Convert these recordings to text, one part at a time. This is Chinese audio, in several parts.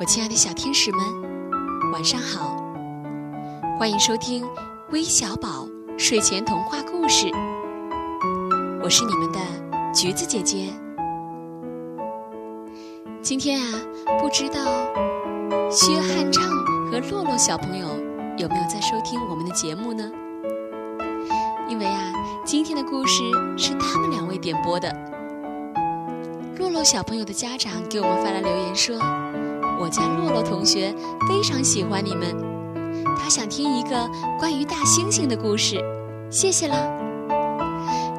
我亲爱的小天使们，晚上好！欢迎收听微小宝睡前童话故事，我是你们的橘子姐姐。今天啊，不知道薛汉畅和洛洛小朋友有没有在收听我们的节目呢？因为啊，今天的故事是他们两位点播的。洛洛小朋友的家长给我们发来留言说。我家洛洛同学非常喜欢你们，他想听一个关于大猩猩的故事，谢谢啦。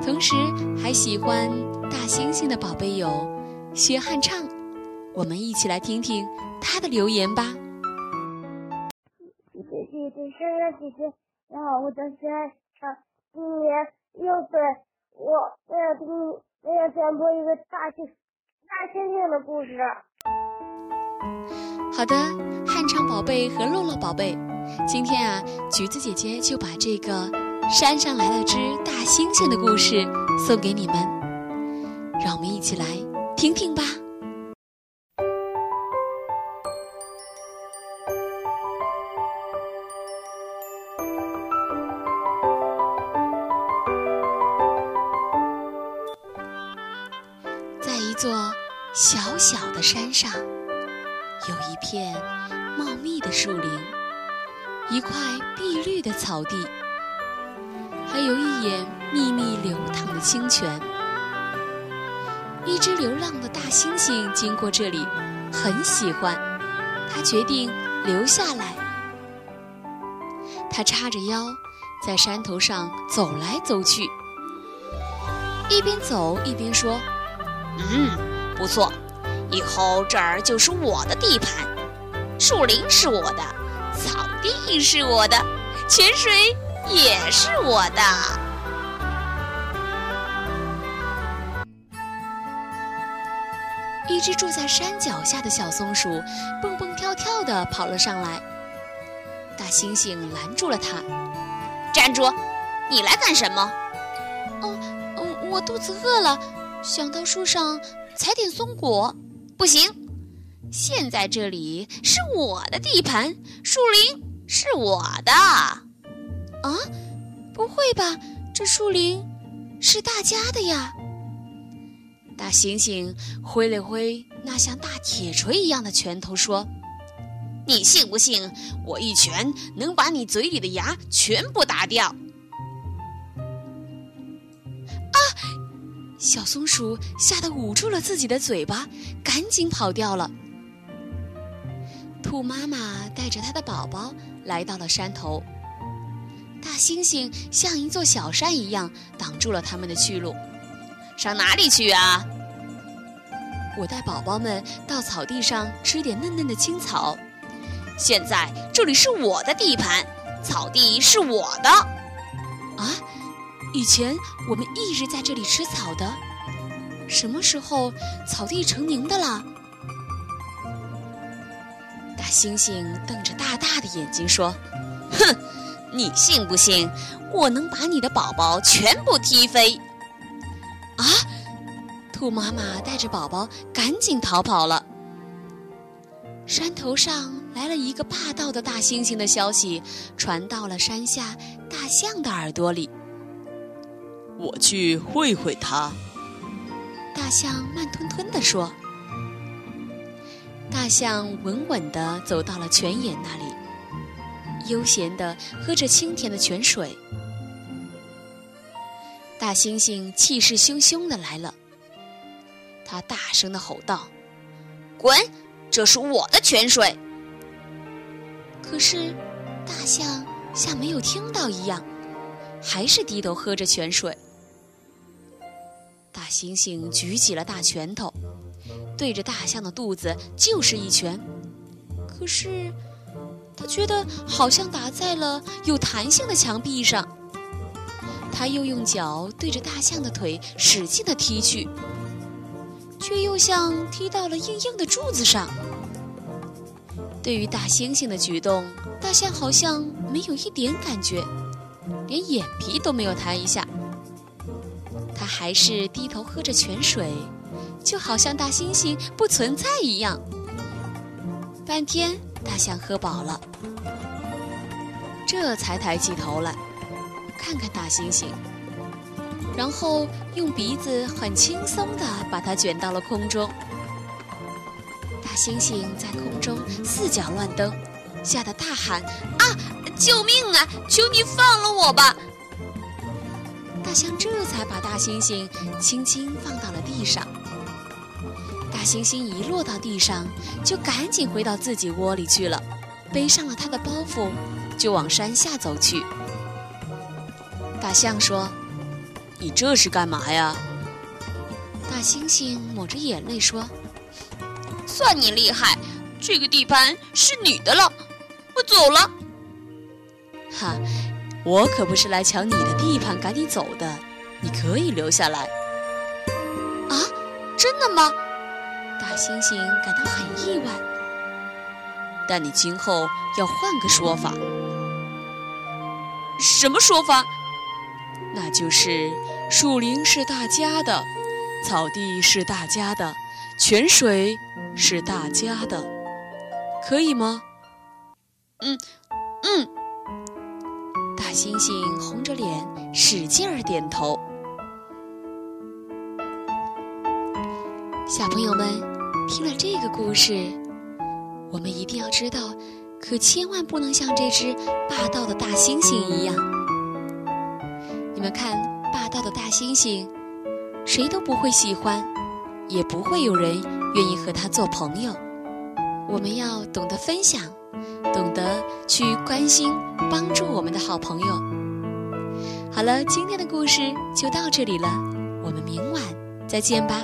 同时还喜欢大猩猩的宝贝有薛汉畅，我们一起来听听他的留言吧。姐姐姐姐，生日姐姐，你好，我叫薛汉畅，今年六岁，我我要听，我要讲播一个大猩大猩猩的故事。好的，汉昌宝贝和洛洛宝贝，今天啊，橘子姐姐就把这个山上来了只大猩猩的故事送给你们，让我们一起来听听吧。在一座小小的山上。有一片茂密的树林，一块碧绿的草地，还有一眼秘密流淌的清泉。一只流浪的大猩猩经过这里，很喜欢，它决定留下来。它叉着腰，在山头上走来走去，一边走一边说：“嗯，不错。”以后这儿就是我的地盘，树林是我的，草地是我的，泉水也是我的。一只住在山脚下的小松鼠蹦蹦跳跳地跑了上来，大猩猩拦住了它：“站住！你来干什么？”“哦，我肚子饿了，想到树上采点松果。”不行，现在这里是我的地盘，树林是我的。啊，不会吧？这树林是大家的呀！大猩猩挥了挥那像大铁锤一样的拳头，说：“你信不信我一拳能把你嘴里的牙全部打掉？”小松鼠吓得捂住了自己的嘴巴，赶紧跑掉了。兔妈妈带着它的宝宝来到了山头，大猩猩像一座小山一样挡住了他们的去路。上哪里去啊？我带宝宝们到草地上吃点嫩嫩的青草。现在这里是我的地盘，草地是我的。啊？以前我们一直在这里吃草的，什么时候草地成您的了？大猩猩瞪着大大的眼睛说：“哼，你信不信我能把你的宝宝全部踢飞？”啊！兔妈妈带着宝宝赶紧逃跑了。山头上来了一个霸道的大猩猩的消息，传到了山下大象的耳朵里。我去会会他。大象慢吞吞地说。大象稳稳地走到了泉眼那里，悠闲地喝着清甜的泉水。大猩猩气势汹汹地来了，他大声地吼道：“滚！这是我的泉水！”可是，大象像没有听到一样，还是低头喝着泉水。大猩猩举起了大拳头，对着大象的肚子就是一拳。可是，他觉得好像打在了有弹性的墙壁上。他又用脚对着大象的腿使劲的踢去，却又像踢到了硬硬的柱子上。对于大猩猩的举动，大象好像没有一点感觉，连眼皮都没有抬一下。他还是低头喝着泉水，就好像大猩猩不存在一样。半天，大象喝饱了，这才抬起头来，看看大猩猩，然后用鼻子很轻松地把它卷到了空中。大猩猩在空中四脚乱蹬，吓得大喊：“啊，救命啊！求你放了我吧！”大象这才把大猩猩轻轻放到了地上。大猩猩一落到地上，就赶紧回到自己窝里去了，背上了他的包袱，就往山下走去。大象说：“你这是干嘛呀？”大猩猩抹着眼泪说：“算你厉害，这个地盘是你的了，我走了。”哈。我可不是来抢你的地盘赶你走的，你可以留下来。啊，真的吗？大猩猩感到很意外。但你今后要换个说法。什么说法？那就是树林是大家的，草地是大家的，泉水是大家的，可以吗？嗯，嗯。大猩猩红着脸，使劲儿点头。小朋友们，听了这个故事，我们一定要知道，可千万不能像这只霸道的大猩猩一样。你们看，霸道的大猩猩，谁都不会喜欢，也不会有人愿意和他做朋友。我们要懂得分享。懂得去关心、帮助我们的好朋友。好了，今天的故事就到这里了，我们明晚再见吧。